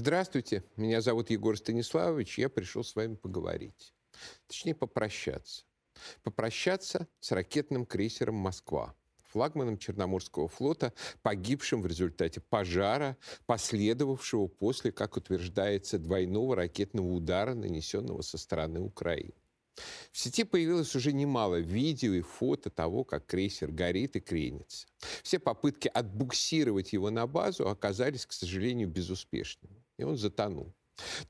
Здравствуйте, меня зовут Егор Станиславович, я пришел с вами поговорить. Точнее, попрощаться. Попрощаться с ракетным крейсером «Москва», флагманом Черноморского флота, погибшим в результате пожара, последовавшего после, как утверждается, двойного ракетного удара, нанесенного со стороны Украины. В сети появилось уже немало видео и фото того, как крейсер горит и кренится. Все попытки отбуксировать его на базу оказались, к сожалению, безуспешными. И он затонул.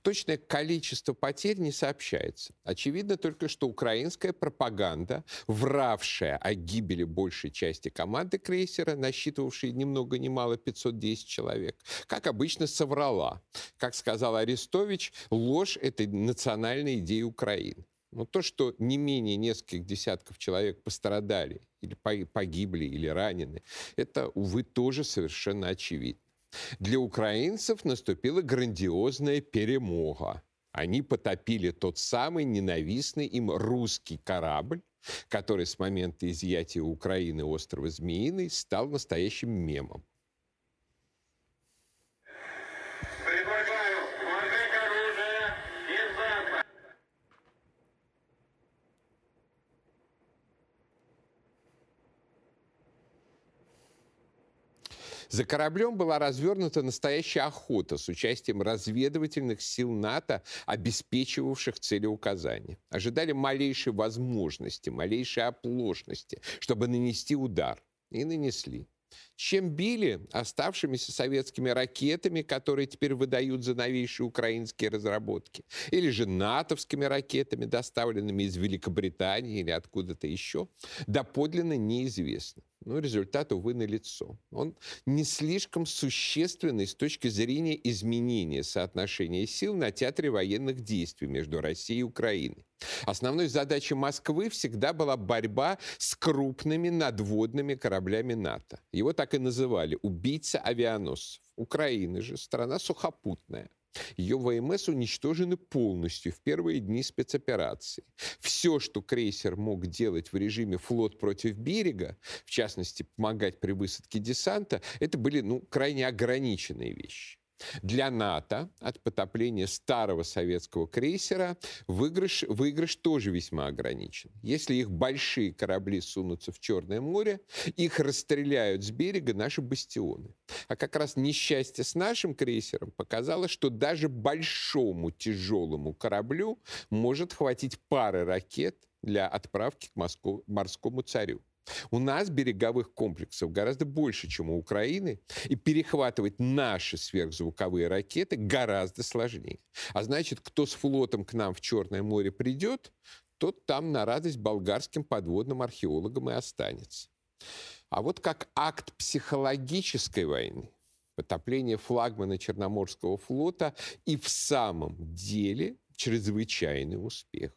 Точное количество потерь не сообщается. Очевидно только, что украинская пропаганда, вравшая о гибели большей части команды крейсера, насчитывавшей ни много ни мало 510 человек, как обычно соврала. Как сказал Арестович, ложь — это национальная идея Украины. Но то, что не менее нескольких десятков человек пострадали, или погибли, или ранены, это, увы, тоже совершенно очевидно. Для украинцев наступила грандиозная перемога. Они потопили тот самый ненавистный им русский корабль, который с момента изъятия Украины острова Змеиный стал настоящим мемом. За кораблем была развернута настоящая охота с участием разведывательных сил НАТО, обеспечивавших целеуказания. Ожидали малейшей возможности, малейшей оплошности, чтобы нанести удар. И нанесли чем били оставшимися советскими ракетами, которые теперь выдают за новейшие украинские разработки, или же натовскими ракетами, доставленными из Великобритании или откуда-то еще, доподлинно неизвестно. Но результат, увы, налицо. Он не слишком существенный с точки зрения изменения соотношения сил на театре военных действий между Россией и Украиной. Основной задачей Москвы всегда была борьба с крупными надводными кораблями НАТО. Его так и называли «убийца авианосцев». Украина же страна сухопутная. Ее ВМС уничтожены полностью в первые дни спецоперации. Все, что крейсер мог делать в режиме флот против берега, в частности, помогать при высадке десанта, это были ну, крайне ограниченные вещи. Для НАТО от потопления старого советского крейсера выигрыш, выигрыш тоже весьма ограничен. Если их большие корабли сунутся в Черное море, их расстреляют с берега наши бастионы. А как раз несчастье с нашим крейсером показало, что даже большому тяжелому кораблю может хватить пары ракет для отправки к морскому царю. У нас береговых комплексов гораздо больше, чем у Украины, и перехватывать наши сверхзвуковые ракеты гораздо сложнее. А значит, кто с флотом к нам в Черное море придет, тот там на радость болгарским подводным археологам и останется. А вот как акт психологической войны, потопление флагмана Черноморского флота и в самом деле чрезвычайный успех.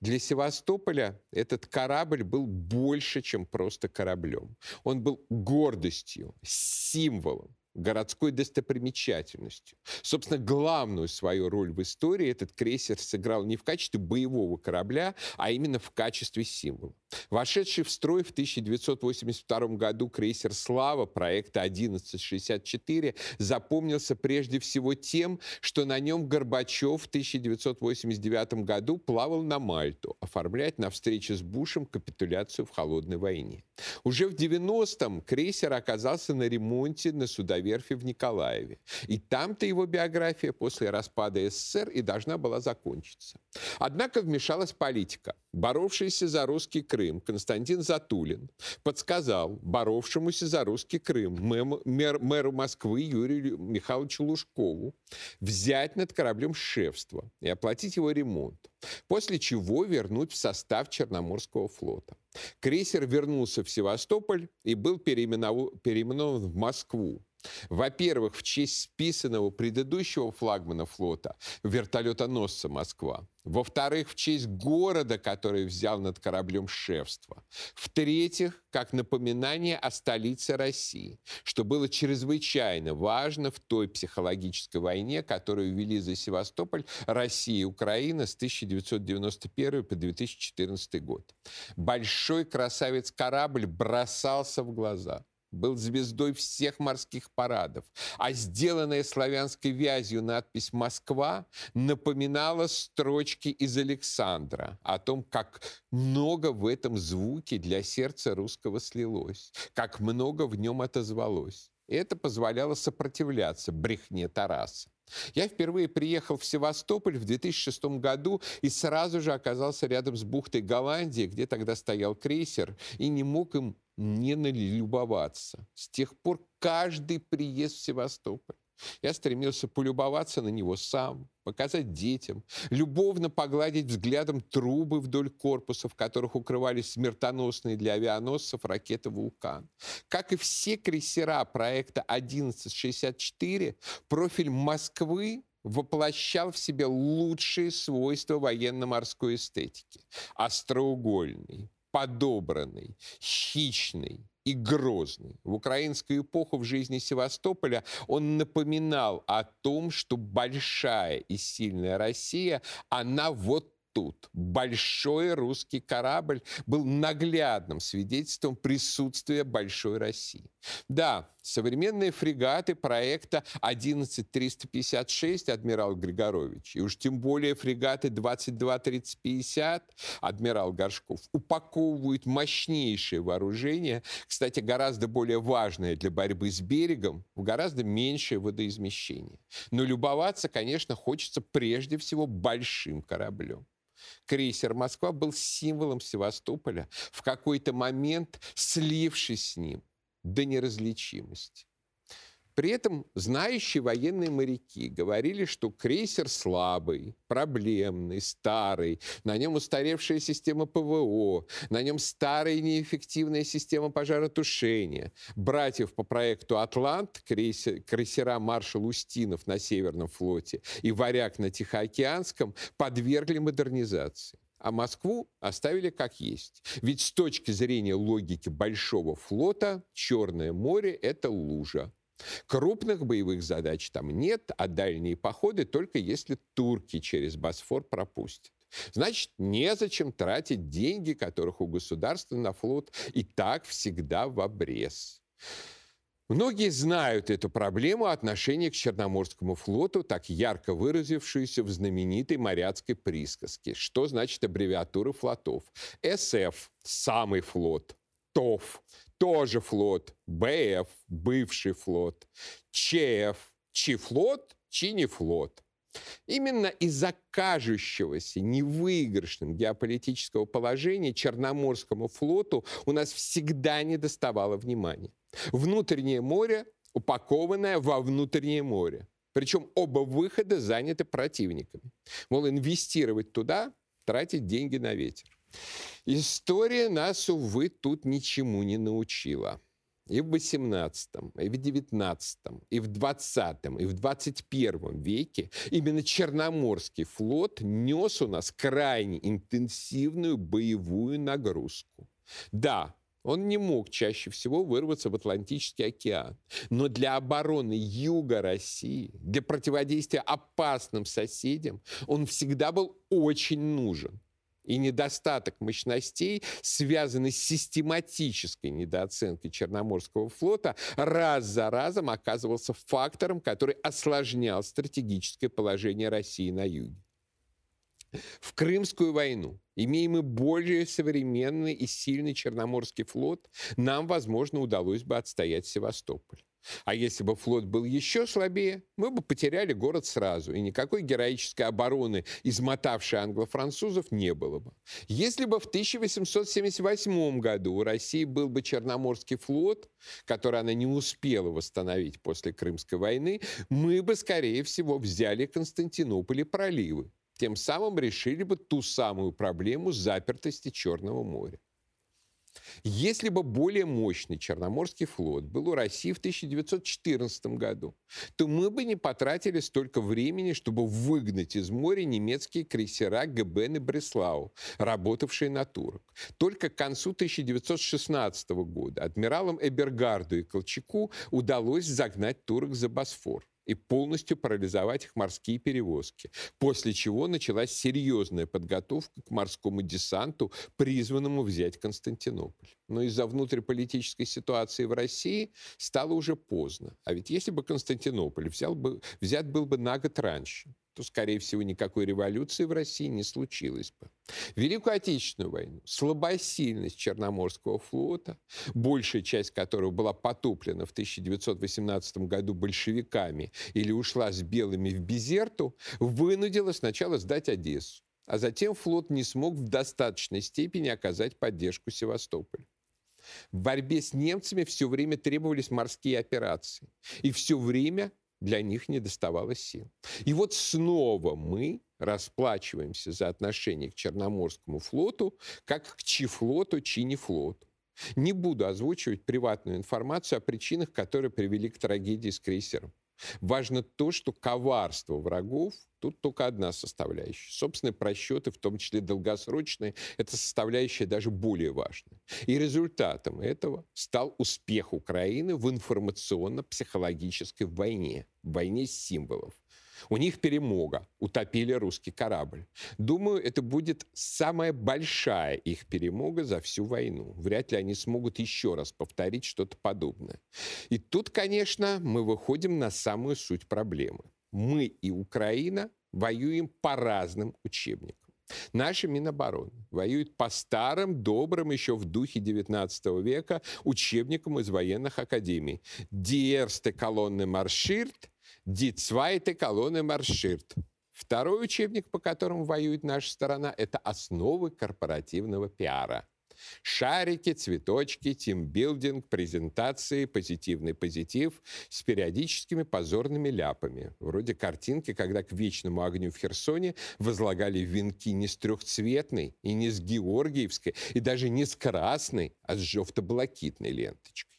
Для Севастополя этот корабль был больше, чем просто кораблем. Он был гордостью, символом городской достопримечательностью. Собственно, главную свою роль в истории этот крейсер сыграл не в качестве боевого корабля, а именно в качестве символа. Вошедший в строй в 1982 году крейсер «Слава» проекта 1164 запомнился прежде всего тем, что на нем Горбачев в 1989 году плавал на Мальту, оформлять на встрече с Бушем капитуляцию в холодной войне. Уже в 90-м крейсер оказался на ремонте на судоверфи в Николаеве. И там-то его биография после распада СССР и должна была закончиться. Однако вмешалась политика. Боровшийся за русский Крым Константин Затулин подсказал боровшемуся за русский Крым мэм, мэр, мэру Москвы Юрию Михайловичу Лужкову взять над кораблем шефство и оплатить его ремонт, после чего вернуть в состав Черноморского флота. Крейсер вернулся в Севастополь и был переименован в Москву. Во-первых, в честь списанного предыдущего флагмана флота, вертолетоносца «Москва». Во-вторых, в честь города, который взял над кораблем шефство. В-третьих, как напоминание о столице России, что было чрезвычайно важно в той психологической войне, которую вели за Севастополь Россия и Украина с 1991 по 2014 год. Большой красавец-корабль бросался в глаза – был звездой всех морских парадов, а сделанная славянской вязью надпись «Москва» напоминала строчки из Александра о том, как много в этом звуке для сердца русского слилось, как много в нем отозвалось. И это позволяло сопротивляться брехне Тараса. Я впервые приехал в Севастополь в 2006 году и сразу же оказался рядом с бухтой Голландии, где тогда стоял крейсер, и не мог им не налюбоваться. С тех пор каждый приезд в Севастополь я стремился полюбоваться на него сам, показать детям, любовно погладить взглядом трубы вдоль корпуса, в которых укрывались смертоносные для авианосцев ракеты «Вулкан». Как и все крейсера проекта 1164, профиль Москвы воплощал в себе лучшие свойства военно-морской эстетики. Остроугольный, подобранный, хищный, и грозный. В украинскую эпоху в жизни Севастополя он напоминал о том, что большая и сильная Россия, она вот тут. Большой русский корабль был наглядным свидетельством присутствия большой России. Да, современные фрегаты проекта 11356 адмирал Григорович, и уж тем более фрегаты 22-3050 адмирал Горшков упаковывают мощнейшее вооружение, кстати, гораздо более важное для борьбы с берегом, в гораздо меньшее водоизмещение. Но любоваться, конечно, хочется прежде всего большим кораблем. Крейсер «Москва» был символом Севастополя, в какой-то момент слившись с ним до неразличимости. При этом знающие военные моряки говорили, что крейсер слабый, проблемный, старый, на нем устаревшая система ПВО, на нем старая неэффективная система пожаротушения. Братьев по проекту «Атлант», крейсер, крейсера «Маршал Устинов» на Северном флоте и «Варяг» на Тихоокеанском подвергли модернизации а Москву оставили как есть. Ведь с точки зрения логики большого флота Черное море – это лужа. Крупных боевых задач там нет, а дальние походы только если турки через Босфор пропустят. Значит, незачем тратить деньги, которых у государства на флот и так всегда в обрез. Многие знают эту проблему отношения к Черноморскому флоту, так ярко выразившуюся в знаменитой моряцкой присказке. Что значит аббревиатура флотов? СФ – самый флот, ТОФ тоже флот, БФ, бывший флот, ЧФ, Чифлот, Чинифлот. Именно из-за кажущегося невыигрышным геополитического положения Черноморскому флоту у нас всегда не доставало внимания. Внутреннее море упакованное во внутреннее море. Причем оба выхода заняты противниками. Мол, инвестировать туда, тратить деньги на ветер. История нас, увы, тут ничему не научила. И в 18, и в 19, и в 20, и в 21 веке именно Черноморский флот нес у нас крайне интенсивную боевую нагрузку. Да, он не мог чаще всего вырваться в Атлантический океан. Но для обороны юга России, для противодействия опасным соседям, он всегда был очень нужен и недостаток мощностей, связанный с систематической недооценкой Черноморского флота, раз за разом оказывался фактором, который осложнял стратегическое положение России на юге. В Крымскую войну, имея мы более современный и сильный Черноморский флот, нам, возможно, удалось бы отстоять Севастополь. А если бы флот был еще слабее, мы бы потеряли город сразу, и никакой героической обороны, измотавшей англо-французов, не было бы. Если бы в 1878 году у России был бы Черноморский флот, который она не успела восстановить после Крымской войны, мы бы, скорее всего, взяли Константинополь и проливы. Тем самым решили бы ту самую проблему запертости Черного моря. Если бы более мощный Черноморский флот был у России в 1914 году, то мы бы не потратили столько времени, чтобы выгнать из моря немецкие крейсера Гебен и Бреслау, работавшие на турок. Только к концу 1916 года адмиралам Эбергарду и Колчаку удалось загнать турок за Босфор. И полностью парализовать их морские перевозки. После чего началась серьезная подготовка к морскому десанту, призванному взять Константинополь. Но из-за внутриполитической ситуации в России стало уже поздно. А ведь если бы Константинополь взял бы, взят был бы на год раньше, то, скорее всего, никакой революции в России не случилось бы. Великую Отечественную войну, слабосильность Черноморского флота, большая часть которого была потоплена в 1918 году большевиками или ушла с белыми в Безерту, вынудила сначала сдать Одессу, а затем флот не смог в достаточной степени оказать поддержку Севастополю. В борьбе с немцами все время требовались морские операции. И все время для них не доставало сил. И вот снова мы расплачиваемся за отношение к Черноморскому флоту, как к Чифлоту, Чинифлоту. Не буду озвучивать приватную информацию о причинах, которые привели к трагедии с крейсером. Важно то, что коварство врагов тут только одна составляющая. Собственные просчеты, в том числе долгосрочные, эта составляющая даже более важна. И результатом этого стал успех Украины в информационно-психологической войне, войне символов. У них перемога, утопили русский корабль. Думаю, это будет самая большая их перемога за всю войну. Вряд ли они смогут еще раз повторить что-то подобное. И тут, конечно, мы выходим на самую суть проблемы. Мы и Украина воюем по разным учебникам. Наша Минобороны воюет по старым, добрым, еще в духе XIX века учебникам из военных академий. «Диерсте колонны марширт», Die zweite колонны марширт. Второй учебник, по которому воюет наша сторона, это основы корпоративного пиара. Шарики, цветочки, тимбилдинг, презентации, позитивный позитив с периодическими позорными ляпами. Вроде картинки, когда к вечному огню в Херсоне возлагали венки не с трехцветной и не с георгиевской, и даже не с красной, а с жовто-блакитной ленточкой.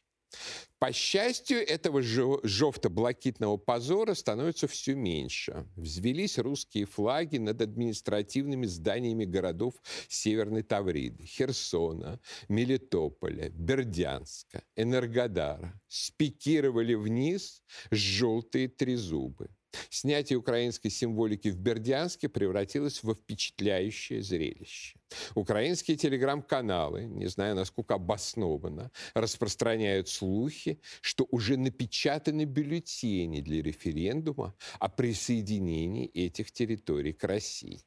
По счастью, этого жовто-блакитного позора становится все меньше. Взвелись русские флаги над административными зданиями городов Северной Тавриды, Херсона, Мелитополя, Бердянска, Энергодара. Спикировали вниз желтые трезубы. Снятие украинской символики в Бердянске превратилось во впечатляющее зрелище. Украинские телеграм-каналы, не знаю, насколько обоснованно, распространяют слухи, что уже напечатаны бюллетени для референдума о присоединении этих территорий к России.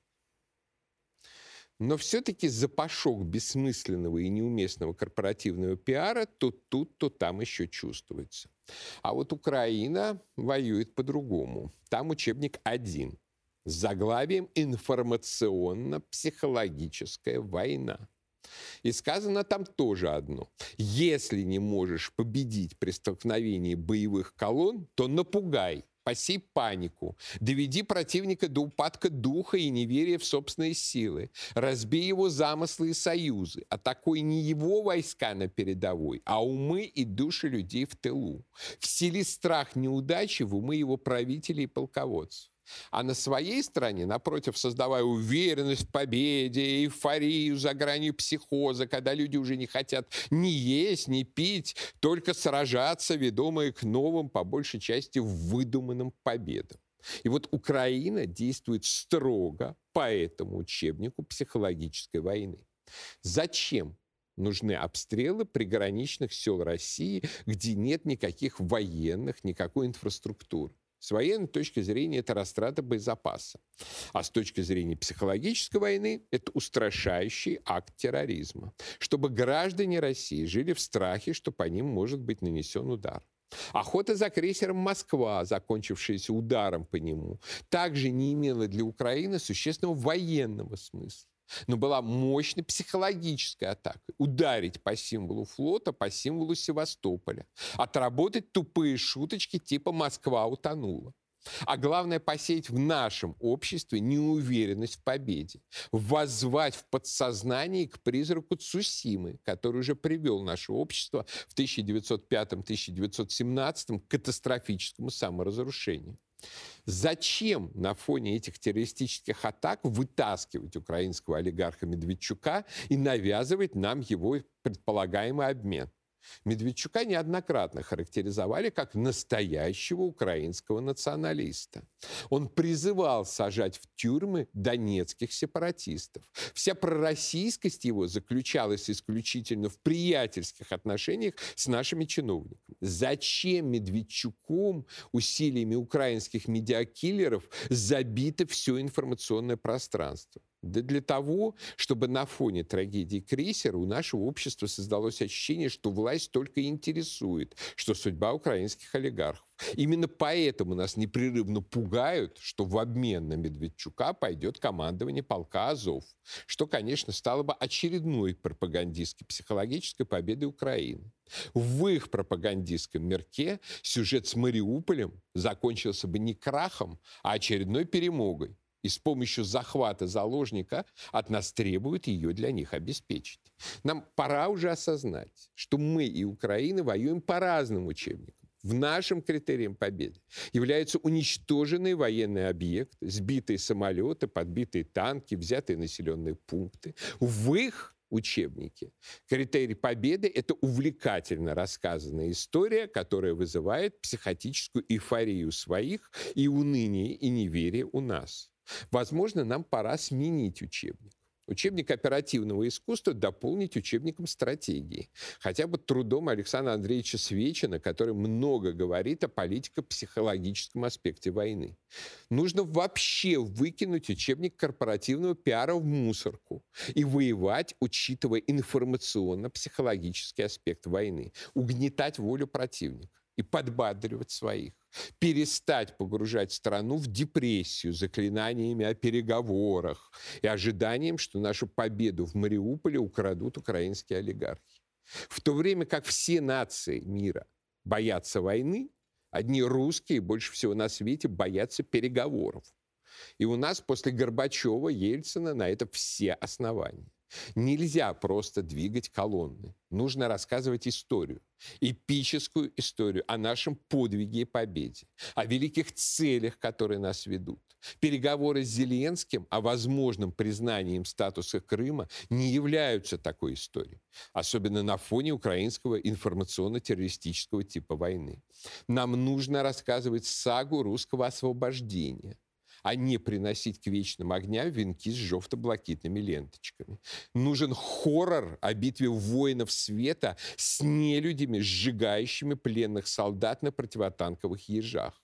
Но все-таки запашок бессмысленного и неуместного корпоративного пиара то тут, то там еще чувствуется. А вот Украина воюет по-другому. Там учебник один с заглавием «Информационно-психологическая война». И сказано там тоже одно. Если не можешь победить при столкновении боевых колонн, то напугай посей панику, доведи противника до упадка духа и неверия в собственные силы, разбей его замыслы и союзы, атакуй не его войска на передовой, а умы и души людей в тылу. Всели страх неудачи в умы его правителей и полководцев. А на своей стороне, напротив, создавая уверенность в победе, эйфорию за гранью психоза, когда люди уже не хотят ни есть, ни пить, только сражаться, ведомые к новым, по большей части, выдуманным победам. И вот Украина действует строго по этому учебнику психологической войны. Зачем нужны обстрелы приграничных сел России, где нет никаких военных, никакой инфраструктуры? С военной точки зрения это растрата боезапаса. А с точки зрения психологической войны это устрашающий акт терроризма. Чтобы граждане России жили в страхе, что по ним может быть нанесен удар. Охота за крейсером «Москва», закончившаяся ударом по нему, также не имела для Украины существенного военного смысла но была мощной психологической атакой. Ударить по символу флота, по символу Севастополя. Отработать тупые шуточки типа «Москва утонула». А главное, посеять в нашем обществе неуверенность в победе. Воззвать в подсознании к призраку Цусимы, который уже привел наше общество в 1905-1917 к катастрофическому саморазрушению. Зачем на фоне этих террористических атак вытаскивать украинского олигарха Медведчука и навязывать нам его предполагаемый обмен? Медведчука неоднократно характеризовали как настоящего украинского националиста. Он призывал сажать в тюрьмы донецких сепаратистов. Вся пророссийскость его заключалась исключительно в приятельских отношениях с нашими чиновниками. Зачем Медведчуком усилиями украинских медиакиллеров забито все информационное пространство? Да для того, чтобы на фоне трагедии крейсера у нашего общества создалось ощущение, что власть только интересует, что судьба украинских олигархов. Именно поэтому нас непрерывно пугают, что в обмен на Медведчука пойдет командование полка Азов, что, конечно, стало бы очередной пропагандистской психологической победой Украины. В их пропагандистском мерке сюжет с Мариуполем закончился бы не крахом, а очередной перемогой и с помощью захвата заложника от нас требуют ее для них обеспечить. Нам пора уже осознать, что мы и Украина воюем по разным учебникам. В нашем критерием победы являются уничтоженные военные объекты, сбитые самолеты, подбитые танки, взятые населенные пункты. В их учебнике. Критерий победы – это увлекательно рассказанная история, которая вызывает психотическую эйфорию своих и уныние и неверие у нас. Возможно, нам пора сменить учебник. Учебник оперативного искусства дополнить учебником стратегии. Хотя бы трудом Александра Андреевича Свечина, который много говорит о политико-психологическом аспекте войны. Нужно вообще выкинуть учебник корпоративного пиара в мусорку и воевать, учитывая информационно-психологический аспект войны. Угнетать волю противника и подбадривать своих перестать погружать страну в депрессию заклинаниями о переговорах и ожиданием, что нашу победу в Мариуполе украдут украинские олигархи. В то время как все нации мира боятся войны, одни русские больше всего на свете боятся переговоров. И у нас после Горбачева, Ельцина на это все основания. Нельзя просто двигать колонны. Нужно рассказывать историю, эпическую историю о нашем подвиге и победе, о великих целях, которые нас ведут. Переговоры с Зеленским о возможном признании им статуса Крыма не являются такой историей, особенно на фоне украинского информационно-террористического типа войны. Нам нужно рассказывать сагу русского освобождения – а не приносить к вечным огням венки с жовто-блакитными ленточками. Нужен хоррор о битве воинов света с нелюдями, сжигающими пленных солдат на противотанковых ежах.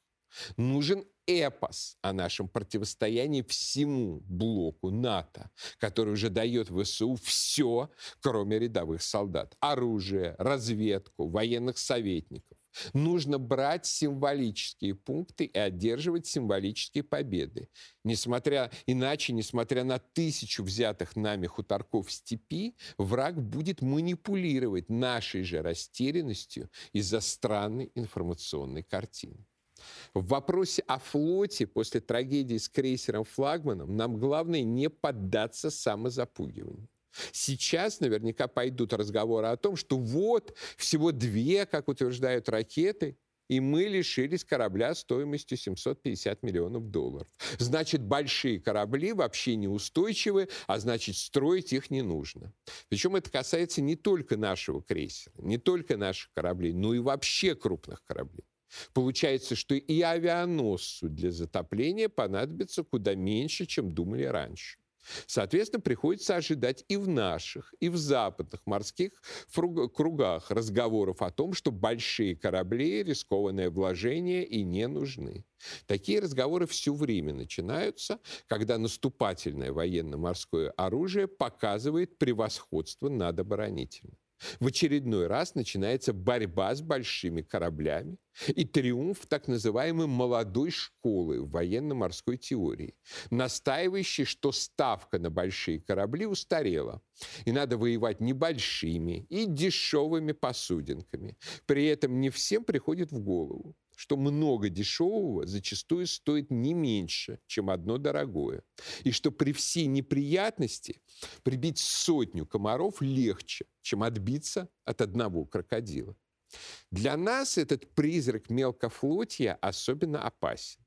Нужен эпос о нашем противостоянии всему блоку НАТО, который уже дает ВСУ все, кроме рядовых солдат. Оружие, разведку, военных советников. Нужно брать символические пункты и одерживать символические победы. Несмотря, иначе, несмотря на тысячу взятых нами хуторков в степи, враг будет манипулировать нашей же растерянностью из-за странной информационной картины. В вопросе о флоте после трагедии с крейсером «Флагманом» нам главное не поддаться самозапугиванию. Сейчас наверняка пойдут разговоры о том, что вот всего две, как утверждают ракеты, и мы лишились корабля стоимостью 750 миллионов долларов. Значит, большие корабли вообще неустойчивы, а значит, строить их не нужно. Причем это касается не только нашего крейсера, не только наших кораблей, но и вообще крупных кораблей. Получается, что и авианосцу для затопления понадобится куда меньше, чем думали раньше. Соответственно, приходится ожидать и в наших, и в западных морских кругах разговоров о том, что большие корабли, рискованное вложение и не нужны. Такие разговоры все время начинаются, когда наступательное военно-морское оружие показывает превосходство над оборонительным. В очередной раз начинается борьба с большими кораблями и триумф так называемой молодой школы в военно-морской теории, настаивающей, что ставка на большие корабли устарела, и надо воевать небольшими и дешевыми посудинками. При этом не всем приходит в голову, что много дешевого зачастую стоит не меньше, чем одно дорогое. И что при всей неприятности прибить сотню комаров легче, чем отбиться от одного крокодила. Для нас этот призрак мелкофлотия особенно опасен.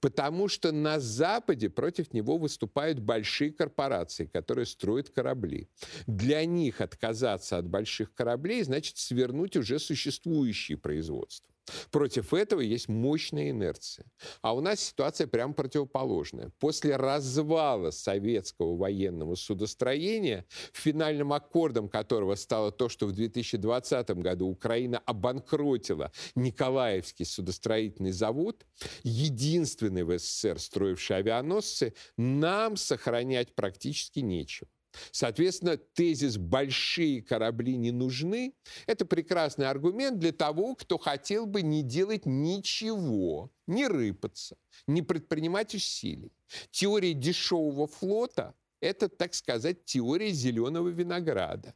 Потому что на Западе против него выступают большие корпорации, которые строят корабли. Для них отказаться от больших кораблей значит свернуть уже существующие производства. Против этого есть мощная инерция. А у нас ситуация прямо противоположная. После развала советского военного судостроения, финальным аккордом которого стало то, что в 2020 году Украина обанкротила Николаевский судостроительный завод, единственный в СССР строивший авианосцы, нам сохранять практически нечего. Соответственно, тезис «большие корабли не нужны» — это прекрасный аргумент для того, кто хотел бы не делать ничего, не рыпаться, не предпринимать усилий. Теория дешевого флота — это, так сказать, теория зеленого винограда.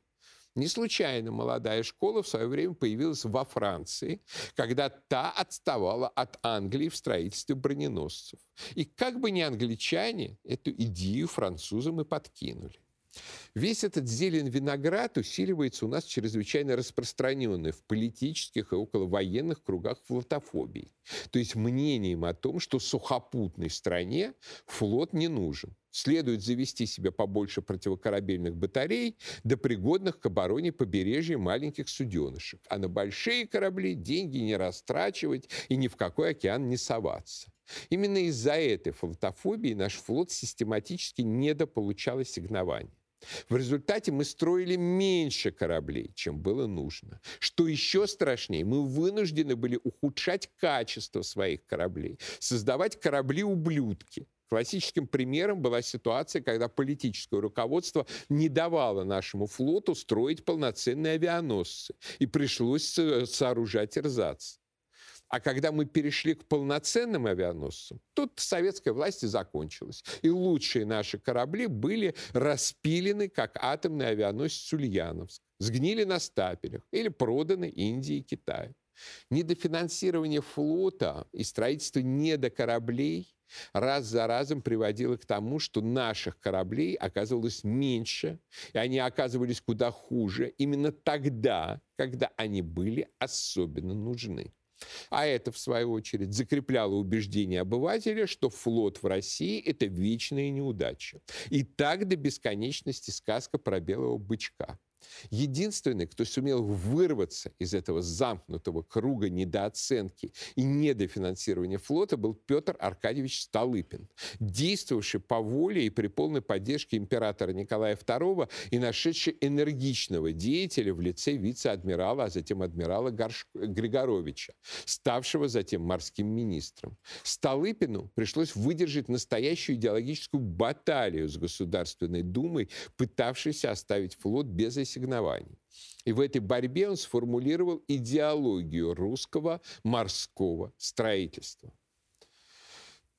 Не случайно молодая школа в свое время появилась во Франции, когда та отставала от Англии в строительстве броненосцев. И как бы ни англичане эту идею французам и подкинули. Весь этот зелень виноград усиливается у нас чрезвычайно распространенной в политических и околовоенных кругах флотофобией. То есть мнением о том, что сухопутной стране флот не нужен. Следует завести себе побольше противокорабельных батарей, до пригодных к обороне побережья маленьких суденышек. А на большие корабли деньги не растрачивать и ни в какой океан не соваться. Именно из-за этой флотофобии наш флот систематически недополучал ассигнования. В результате мы строили меньше кораблей, чем было нужно. Что еще страшнее, мы вынуждены были ухудшать качество своих кораблей, создавать корабли-ублюдки. Классическим примером была ситуация, когда политическое руководство не давало нашему флоту строить полноценные авианосцы, и пришлось сооружать эрзац. А когда мы перешли к полноценным авианосцам, тут советская власть и закончилась. И лучшие наши корабли были распилены, как атомный авианосец Ульяновск, сгнили на стапелях или проданы Индии и Китаю. Недофинансирование флота и строительство недокораблей раз за разом приводило к тому, что наших кораблей оказывалось меньше, и они оказывались куда хуже именно тогда, когда они были особенно нужны. А это, в свою очередь, закрепляло убеждение обывателя, что флот в России – это вечная неудача. И так до бесконечности сказка про белого бычка – Единственный, кто сумел вырваться из этого замкнутого круга недооценки и недофинансирования флота, был Петр Аркадьевич Столыпин, действовавший по воле и при полной поддержке императора Николая II и нашедший энергичного деятеля в лице вице-адмирала, а затем адмирала Горш... Григоровича, ставшего затем морским министром. Столыпину пришлось выдержать настоящую идеологическую баталию с Государственной Думой, пытавшейся оставить флот без ассигнований. И в этой борьбе он сформулировал идеологию русского морского строительства.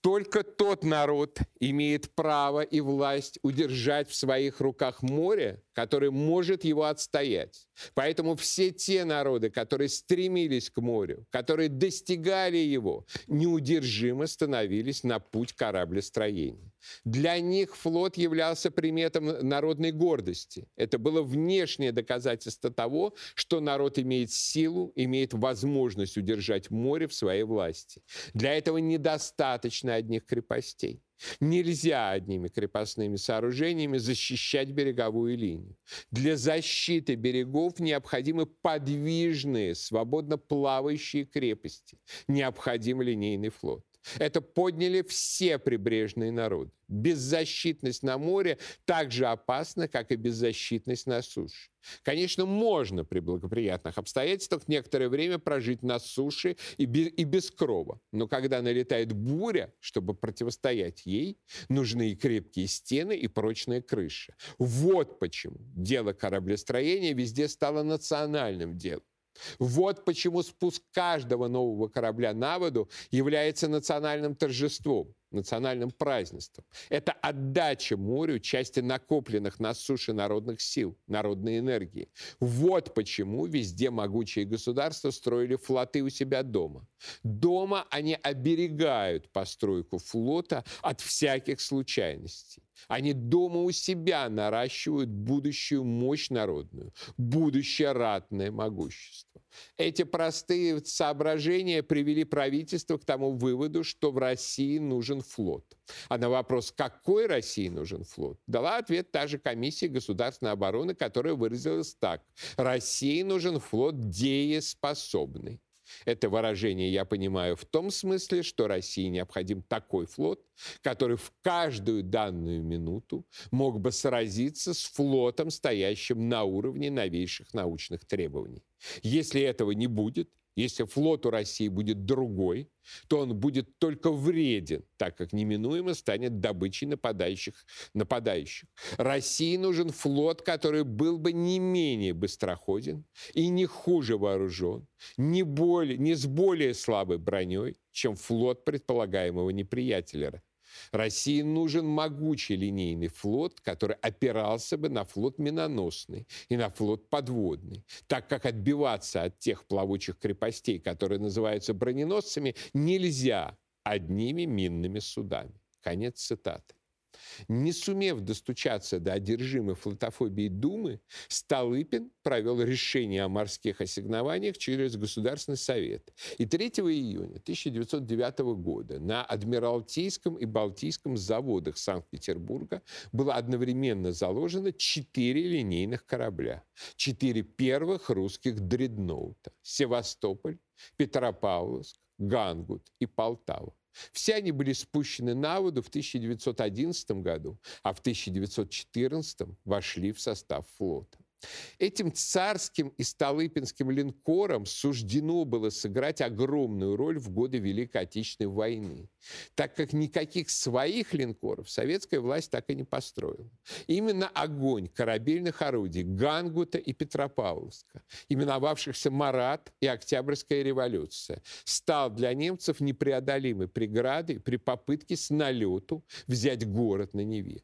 Только тот народ имеет право и власть удержать в своих руках море, которое может его отстоять. Поэтому все те народы, которые стремились к морю, которые достигали его, неудержимо становились на путь кораблестроения. Для них флот являлся приметом народной гордости. Это было внешнее доказательство того, что народ имеет силу, имеет возможность удержать море в своей власти. Для этого недостаточно одних крепостей. Нельзя одними крепостными сооружениями защищать береговую линию. Для защиты берегов необходимы подвижные, свободно плавающие крепости. Необходим линейный флот. Это подняли все прибрежные народы. Беззащитность на море так же опасна, как и беззащитность на суше. Конечно, можно при благоприятных обстоятельствах некоторое время прожить на суше и без, и без крова. Но когда налетает буря, чтобы противостоять ей, нужны и крепкие стены, и прочная крыша. Вот почему дело кораблестроения везде стало национальным делом. Вот почему спуск каждого нового корабля на воду является национальным торжеством, национальным празднеством. Это отдача морю части накопленных на суше народных сил, народной энергии. Вот почему везде могучие государства строили флоты у себя дома. Дома они оберегают постройку флота от всяких случайностей. Они дома у себя наращивают будущую мощь народную, будущее ратное могущество. Эти простые соображения привели правительство к тому выводу, что в России нужен флот. А на вопрос, какой России нужен флот, дала ответ та же комиссия государственной обороны, которая выразилась так. России нужен флот дееспособный. Это выражение я понимаю в том смысле, что России необходим такой флот, который в каждую данную минуту мог бы сразиться с флотом, стоящим на уровне новейших научных требований. Если этого не будет, если флот у России будет другой, то он будет только вреден, так как неминуемо станет добычей нападающих. нападающих. России нужен флот, который был бы не менее быстроходен и не хуже вооружен, не, более, не с более слабой броней, чем флот предполагаемого неприятеля России нужен могучий линейный флот, который опирался бы на флот миноносный и на флот подводный, так как отбиваться от тех плавучих крепостей, которые называются броненосцами, нельзя одними минными судами. Конец цитаты. Не сумев достучаться до одержимой флотофобии Думы, Столыпин провел решение о морских ассигнованиях через Государственный совет. И 3 июня 1909 года на Адмиралтейском и Балтийском заводах Санкт-Петербурга было одновременно заложено четыре линейных корабля. Четыре первых русских дредноута. Севастополь, Петропавловск, Гангут и Полтава. Все они были спущены на воду в 1911 году, а в 1914 вошли в состав флота. Этим царским и столыпинским линкорам суждено было сыграть огромную роль в годы Великой Отечественной войны, так как никаких своих линкоров советская власть так и не построила. Именно огонь корабельных орудий Гангута и Петропавловска, именовавшихся Марат и Октябрьская революция, стал для немцев непреодолимой преградой при попытке с налету взять город на Неве.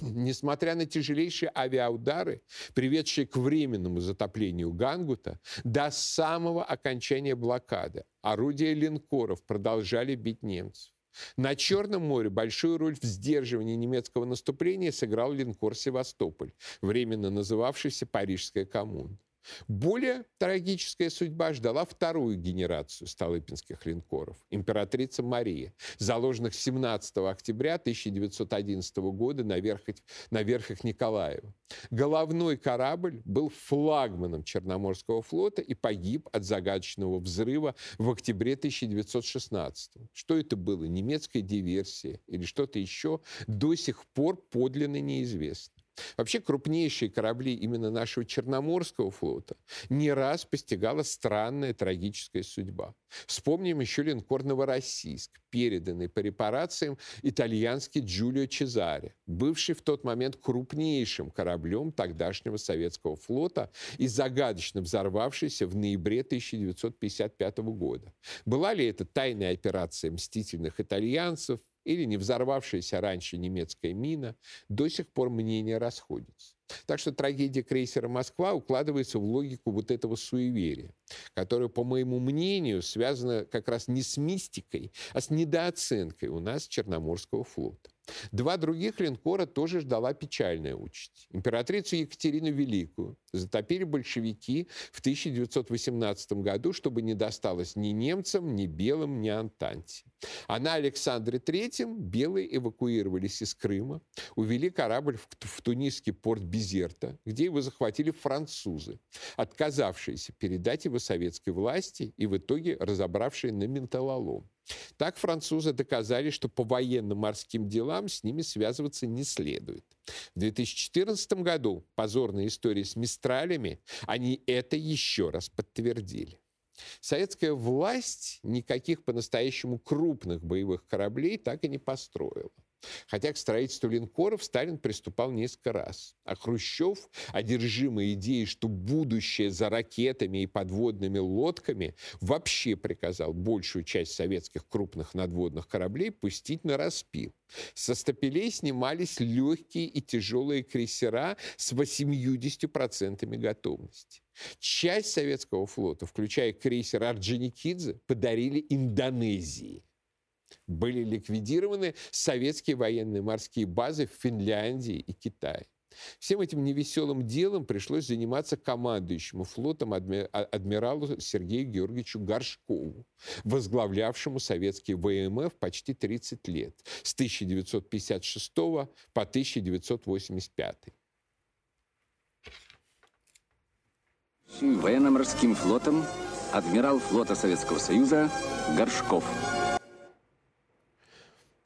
Несмотря на тяжелейшие авиаудары, приведшие к временному затоплению Гангута, до самого окончания блокады орудия линкоров продолжали бить немцев. На Черном море большую роль в сдерживании немецкого наступления сыграл линкор «Севастополь», временно называвшийся «Парижская коммуна». Более трагическая судьба ждала вторую генерацию столыпинских линкоров, императрица Мария, заложенных 17 октября 1911 года на верхах, на верхах Николаева. Головной корабль был флагманом Черноморского флота и погиб от загадочного взрыва в октябре 1916. Что это было, немецкая диверсия или что-то еще, до сих пор подлинно неизвестно. Вообще крупнейшие корабли именно нашего Черноморского флота не раз постигала странная трагическая судьба. Вспомним еще линкор «Новороссийск», переданный по репарациям итальянский Джулио Чезаре, бывший в тот момент крупнейшим кораблем тогдашнего советского флота и загадочно взорвавшийся в ноябре 1955 года. Была ли это тайная операция мстительных итальянцев, или не взорвавшаяся раньше немецкая мина, до сих пор мнения расходятся. Так что трагедия крейсера «Москва» укладывается в логику вот этого суеверия, которое, по моему мнению, связано как раз не с мистикой, а с недооценкой у нас Черноморского флота. Два других линкора тоже ждала печальная участь. Императрицу Екатерину Великую затопили большевики в 1918 году, чтобы не досталось ни немцам, ни белым, ни Антанте. А на Александре III белые эвакуировались из Крыма, увели корабль в, в тунисский порт Безерта, где его захватили французы, отказавшиеся передать его советской власти и в итоге разобравшие на менталолом. Так французы доказали, что по военно-морским делам с ними связываться не следует. В 2014 году позорная история с Мистралями, они это еще раз подтвердили. Советская власть никаких по-настоящему крупных боевых кораблей так и не построила. Хотя к строительству линкоров Сталин приступал несколько раз. А Хрущев, одержимый идеей, что будущее за ракетами и подводными лодками, вообще приказал большую часть советских крупных надводных кораблей пустить на распил. Со стапелей снимались легкие и тяжелые крейсера с 80% готовности. Часть советского флота, включая крейсер Орджоникидзе, подарили Индонезии – Были ликвидированы советские военные морские базы в Финляндии и Китае. Всем этим невеселым делом пришлось заниматься командующему флотом. А, адмиралу Сергею Георгиевичу Горшкову, возглавлявшему советский ВМФ почти 30 лет, с 1956 по 1985. Военно-морским флотом адмирал флота Советского Союза Горшков.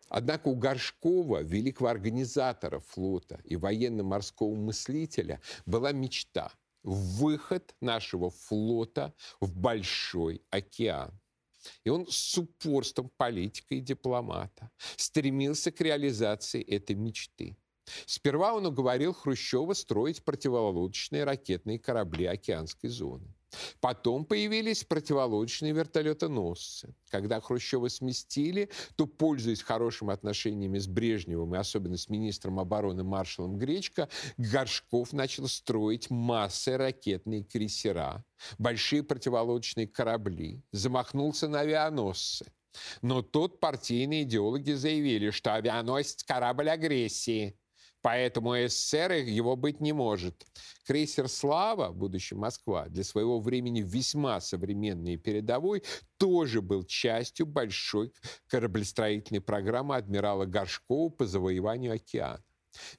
Однако у Горшкова, великого организатора флота и военно-морского мыслителя, была мечта – выход нашего флота в большой океан. И он с упорством политика и дипломата стремился к реализации этой мечты. Сперва он уговорил Хрущева строить противолодочные ракетные корабли океанской зоны. Потом появились противолодочные вертолетоносцы. Когда Хрущева сместили, то, пользуясь хорошими отношениями с Брежневым и особенно с министром обороны маршалом Гречко, Горшков начал строить массы ракетные крейсера, большие противолодочные корабли, замахнулся на авианосцы. Но тут партийные идеологи заявили, что авианосец – корабль агрессии – Поэтому СССР его быть не может. Крейсер «Слава», будущий «Москва», для своего времени весьма современный и передовой, тоже был частью большой кораблестроительной программы адмирала Горшкова по завоеванию океана.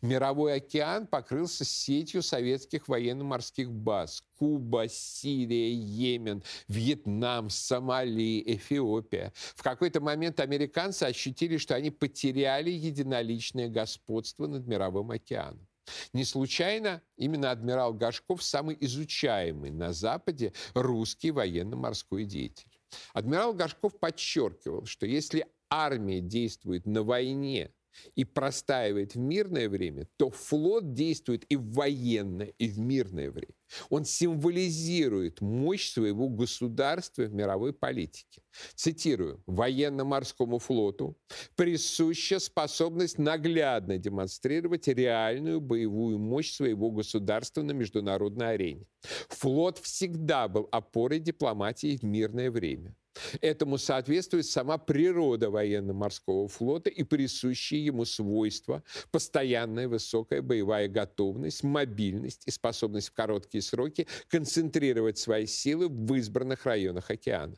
Мировой океан покрылся сетью советских военно-морских баз. Куба, Сирия, Йемен, Вьетнам, Сомали, Эфиопия. В какой-то момент американцы ощутили, что они потеряли единоличное господство над мировым океаном. Не случайно именно адмирал Гашков самый изучаемый на Западе русский военно-морской деятель. Адмирал Гашков подчеркивал, что если армия действует на войне и простаивает в мирное время, то флот действует и в военное, и в мирное время. Он символизирует мощь своего государства в мировой политике. Цитирую. «Военно-морскому флоту присуща способность наглядно демонстрировать реальную боевую мощь своего государства на международной арене. Флот всегда был опорой дипломатии в мирное время. Этому соответствует сама природа военно-морского флота и присущие ему свойства, постоянная высокая боевая готовность, мобильность и способность в короткие сроки концентрировать свои силы в избранных районах океана.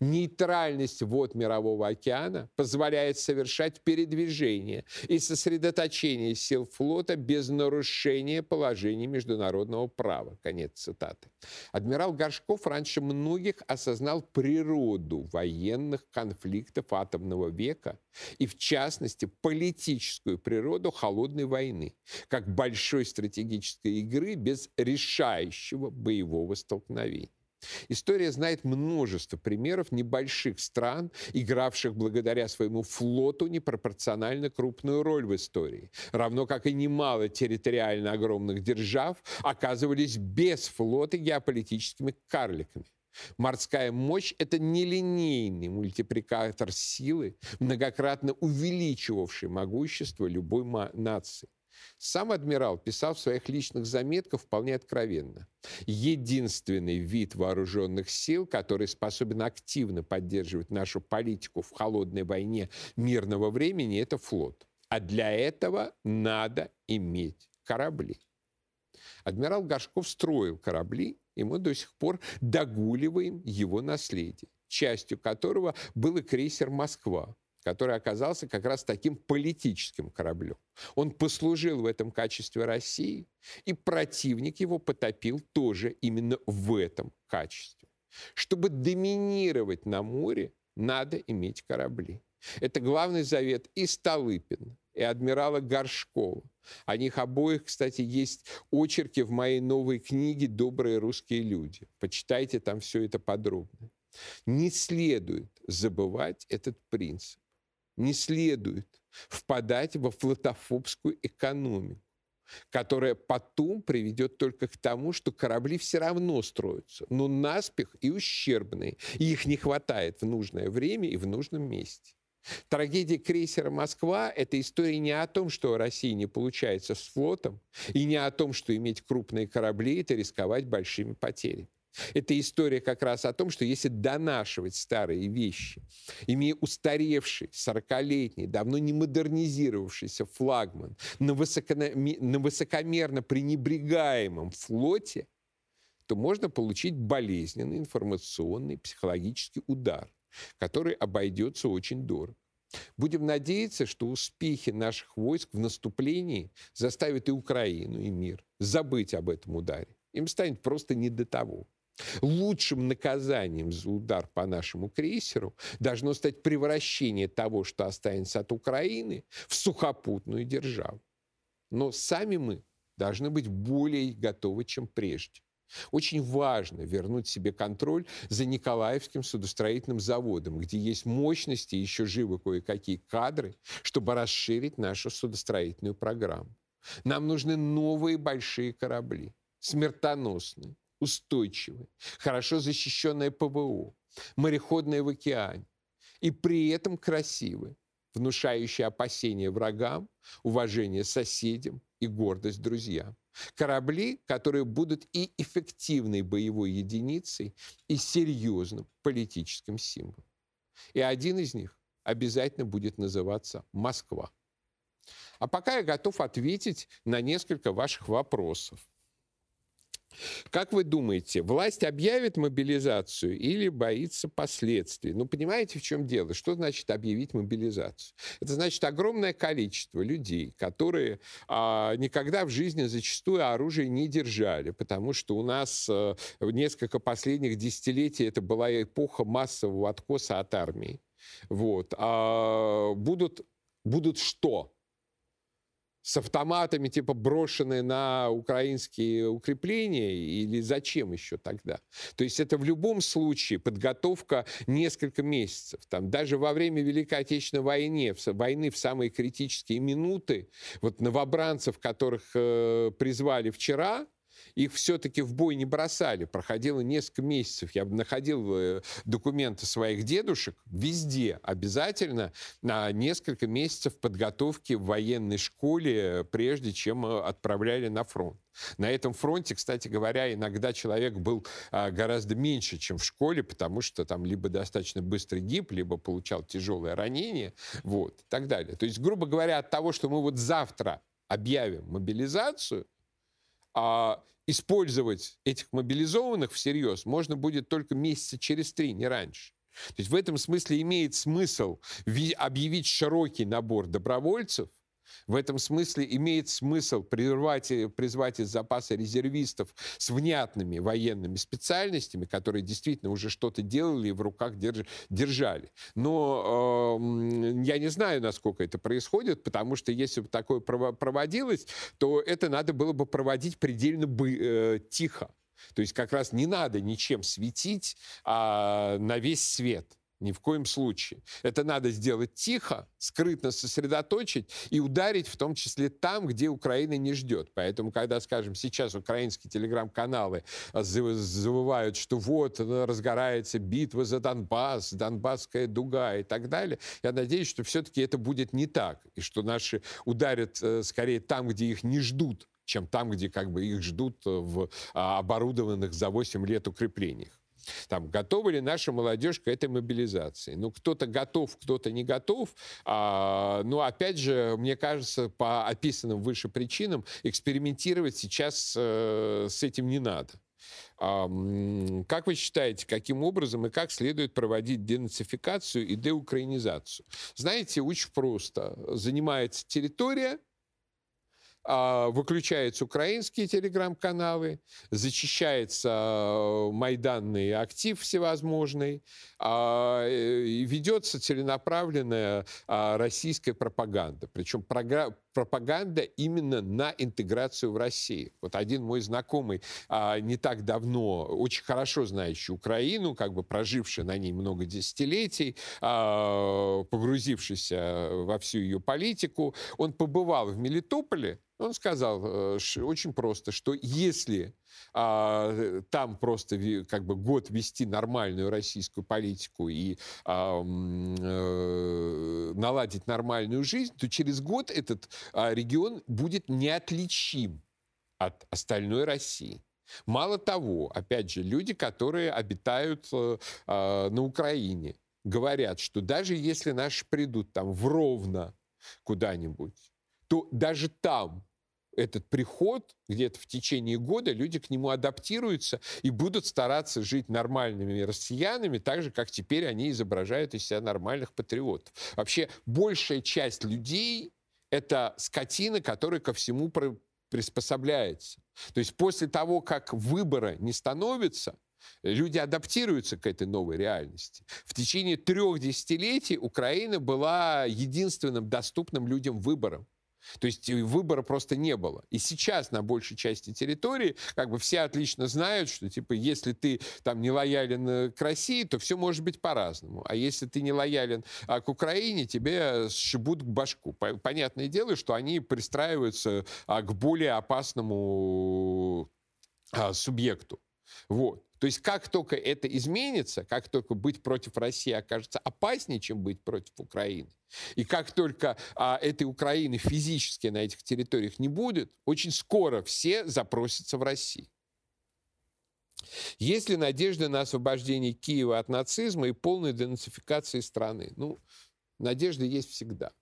Нейтральность вод Мирового океана позволяет совершать передвижение и сосредоточение сил флота без нарушения положений международного права. Конец цитаты. Адмирал Горшков раньше многих осознал природу военных конфликтов атомного века и, в частности, политическую природу холодной войны, как большой стратегической игры без решающего боевого столкновения. История знает множество примеров небольших стран, игравших благодаря своему флоту непропорционально крупную роль в истории, равно как и немало территориально огромных держав оказывались без флота геополитическими карликами. Морская мощь – это нелинейный мультипликатор силы, многократно увеличивавший могущество любой нации. Сам адмирал писал в своих личных заметках вполне откровенно. Единственный вид вооруженных сил, который способен активно поддерживать нашу политику в холодной войне мирного времени, это флот. А для этого надо иметь корабли. Адмирал Горшков строил корабли, и мы до сих пор догуливаем его наследие, частью которого был и крейсер «Москва», который оказался как раз таким политическим кораблем. Он послужил в этом качестве России, и противник его потопил тоже именно в этом качестве. Чтобы доминировать на море, надо иметь корабли. Это главный завет и Столыпина, и адмирала Горшкова. О них обоих, кстати, есть очерки в моей новой книге «Добрые русские люди». Почитайте там все это подробно. Не следует забывать этот принцип не следует впадать во флотофобскую экономику, которая потом приведет только к тому, что корабли все равно строятся, но наспех и ущербные, и их не хватает в нужное время и в нужном месте. Трагедия крейсера «Москва» — это история не о том, что России не получается с флотом, и не о том, что иметь крупные корабли — это рисковать большими потерями. Это история как раз о том, что если донашивать старые вещи, имея устаревший, 40-летний, давно не модернизировавшийся флагман на, высоконо... на высокомерно пренебрегаемом флоте, то можно получить болезненный информационный психологический удар, который обойдется очень дорого. Будем надеяться, что успехи наших войск в наступлении заставят и Украину, и мир забыть об этом ударе. Им станет просто не до того. Лучшим наказанием за удар по нашему крейсеру должно стать превращение того, что останется от Украины, в сухопутную державу. Но сами мы должны быть более готовы, чем прежде. Очень важно вернуть себе контроль за Николаевским судостроительным заводом, где есть мощности и еще живы кое-какие кадры, чтобы расширить нашу судостроительную программу. Нам нужны новые большие корабли, смертоносные, устойчивые, хорошо защищенные ПВО, мореходные в океане, и при этом красивые, внушающие опасения врагам, уважение соседям и гордость друзьям. Корабли, которые будут и эффективной боевой единицей, и серьезным политическим символом. И один из них обязательно будет называться «Москва». А пока я готов ответить на несколько ваших вопросов. Как вы думаете, власть объявит мобилизацию или боится последствий? Ну, понимаете, в чем дело? Что значит объявить мобилизацию? Это значит огромное количество людей, которые а, никогда в жизни зачастую оружие не держали, потому что у нас а, несколько последних десятилетий это была эпоха массового откоса от армии. Вот. А, будут, будут что? С автоматами, типа брошенные на украинские укрепления, или зачем еще тогда? То есть это в любом случае подготовка несколько месяцев. Там, даже во время Великой Отечественной войны, в, войны в самые критические минуты, вот новобранцев, которых э, призвали вчера, их все-таки в бой не бросали. Проходило несколько месяцев. Я находил э, документы своих дедушек везде обязательно на несколько месяцев подготовки в военной школе, прежде чем э, отправляли на фронт. На этом фронте, кстати говоря, иногда человек был а, гораздо меньше, чем в школе, потому что там либо достаточно быстрый гиб, либо получал тяжелое ранение, вот, и так далее. То есть, грубо говоря, от того, что мы вот завтра объявим мобилизацию, а использовать этих мобилизованных всерьез можно будет только месяца через три, не раньше. То есть в этом смысле имеет смысл объявить широкий набор добровольцев, в этом смысле имеет смысл прервать, призвать из запаса резервистов с внятными военными специальностями, которые действительно уже что-то делали и в руках держ, держали. Но э, я не знаю, насколько это происходит, потому что если бы такое проводилось, то это надо было бы проводить предельно бы, э, тихо. То есть как раз не надо ничем светить а, на весь свет. Ни в коем случае. Это надо сделать тихо, скрытно сосредоточить и ударить в том числе там, где Украина не ждет. Поэтому, когда, скажем, сейчас украинские телеграм-каналы завывают, что вот разгорается битва за Донбасс, Донбасская дуга и так далее, я надеюсь, что все-таки это будет не так. И что наши ударят э, скорее там, где их не ждут, чем там, где как бы их ждут в а, оборудованных за 8 лет укреплениях. Там, готова ли наша молодежь к этой мобилизации? Ну, кто-то готов, кто-то не готов. А, но, опять же, мне кажется, по описанным выше причинам экспериментировать сейчас э, с этим не надо. Как вы считаете, каким образом и как следует проводить денацификацию и деукраинизацию? Знаете, очень просто. Занимается территория, выключаются украинские телеграм-каналы, зачищается а, майданный актив всевозможный, а, и ведется целенаправленная российская пропаганда. Причем пропаганда именно на интеграцию в Россию. Вот один мой знакомый не так давно, очень хорошо знающий Украину, как бы проживший на ней много десятилетий, погрузившийся во всю ее политику, он побывал в Мелитополе, он сказал э, очень просто, что если а, там просто как бы год вести нормальную российскую политику и а, э, наладить нормальную жизнь, то через год этот а, регион будет неотличим от остальной России. Мало того, опять же, люди, которые обитают э, э, на Украине, говорят, что даже если наши придут там в Ровно куда-нибудь, то даже там этот приход, где-то в течение года люди к нему адаптируются и будут стараться жить нормальными россиянами, так же, как теперь они изображают из себя нормальных патриотов. Вообще, большая часть людей — это скотина, которая ко всему приспособляется. То есть после того, как выбора не становится, Люди адаптируются к этой новой реальности. В течение трех десятилетий Украина была единственным доступным людям выбором. То есть э, выбора просто не было. И сейчас на большей части территории как бы все отлично знают, что типа если ты там не лоялен э, к России, то все может быть по-разному. А если ты не лоялен а, к Украине, тебе сшибут к башку. Понятное дело, что они пристраиваются а, к более опасному а, субъекту. Вот. То есть как только это изменится, как только быть против России окажется опаснее, чем быть против Украины, и как только а, этой Украины физически на этих территориях не будет, очень скоро все запросятся в Россию. Есть ли надежда на освобождение Киева от нацизма и полной денацификации страны? Ну, надежда есть всегда.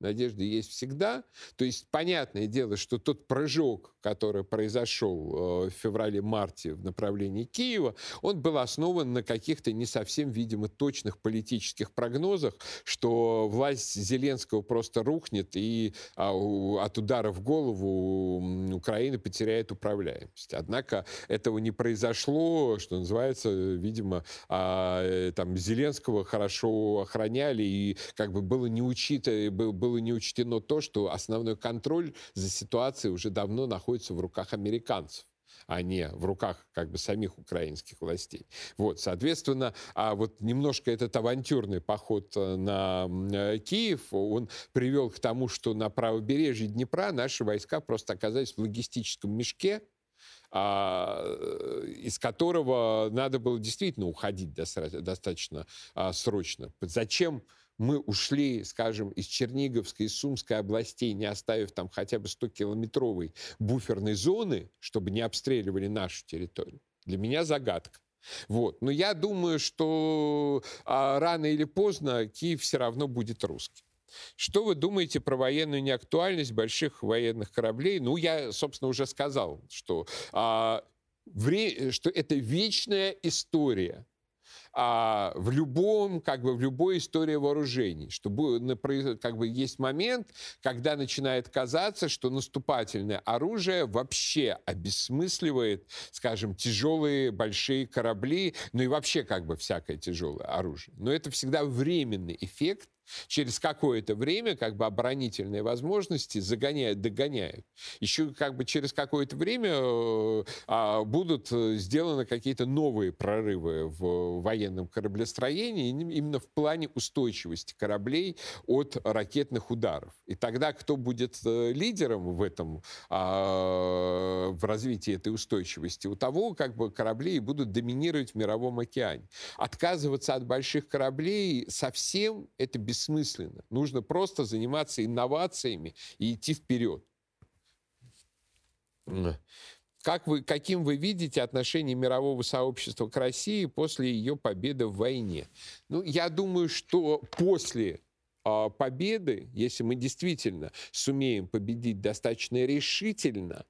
Надежда есть всегда. То есть, понятное дело, что тот прыжок, который произошел э, в феврале-марте в направлении Киева, он был основан на каких-то не совсем, видимо, точных политических прогнозах, что власть Зеленского просто рухнет и а, от удара в голову Украина потеряет управляемость. Однако этого не произошло, что называется, видимо, а, э, там Зеленского хорошо охраняли и как бы было не учито, было было не учтено то, что основной контроль за ситуацией уже давно находится в руках американцев а не в руках как бы самих украинских властей. Вот, соответственно, а вот немножко этот авантюрный поход э, на э, Киев, он привел к тому, что на правобережье Днепра наши войска просто оказались в логистическом мешке, а, э, из которого надо было действительно уходить достаточно а, срочно. Зачем мы ушли, скажем, из Черниговской и Сумской областей, не оставив там хотя бы 100-километровой буферной зоны, чтобы не обстреливали нашу территорию, для меня загадка. Вот. Но я думаю, что а, рано или поздно Киев все равно будет русским. Что вы думаете про военную неактуальность больших военных кораблей? Ну, я, собственно, уже сказал, что, а, вре- что это вечная история а, в любом, как бы в любой истории вооружений, что как бы есть момент, когда начинает казаться, что наступательное оружие вообще обесмысливает, скажем, тяжелые большие корабли, ну и вообще как бы всякое тяжелое оружие. Но это всегда временный эффект, Через какое-то время как бы оборонительные возможности загоняют, догоняют. Еще как бы через какое-то время э, а, будут э, сделаны какие-то новые прорывы в военном кораблестроении именно в плане устойчивости кораблей от ракетных ударов. И тогда кто будет э, лидером в этом, а, в развитии этой устойчивости? У того как бы корабли будут доминировать в мировом океане. Отказываться от больших кораблей совсем это без бессмысленно. Нужно просто заниматься инновациями и идти вперед. Как вы, каким вы видите отношение мирового сообщества к России после ее победы в войне? Ну, я думаю, что после э, победы, если мы действительно сумеем победить достаточно решительно,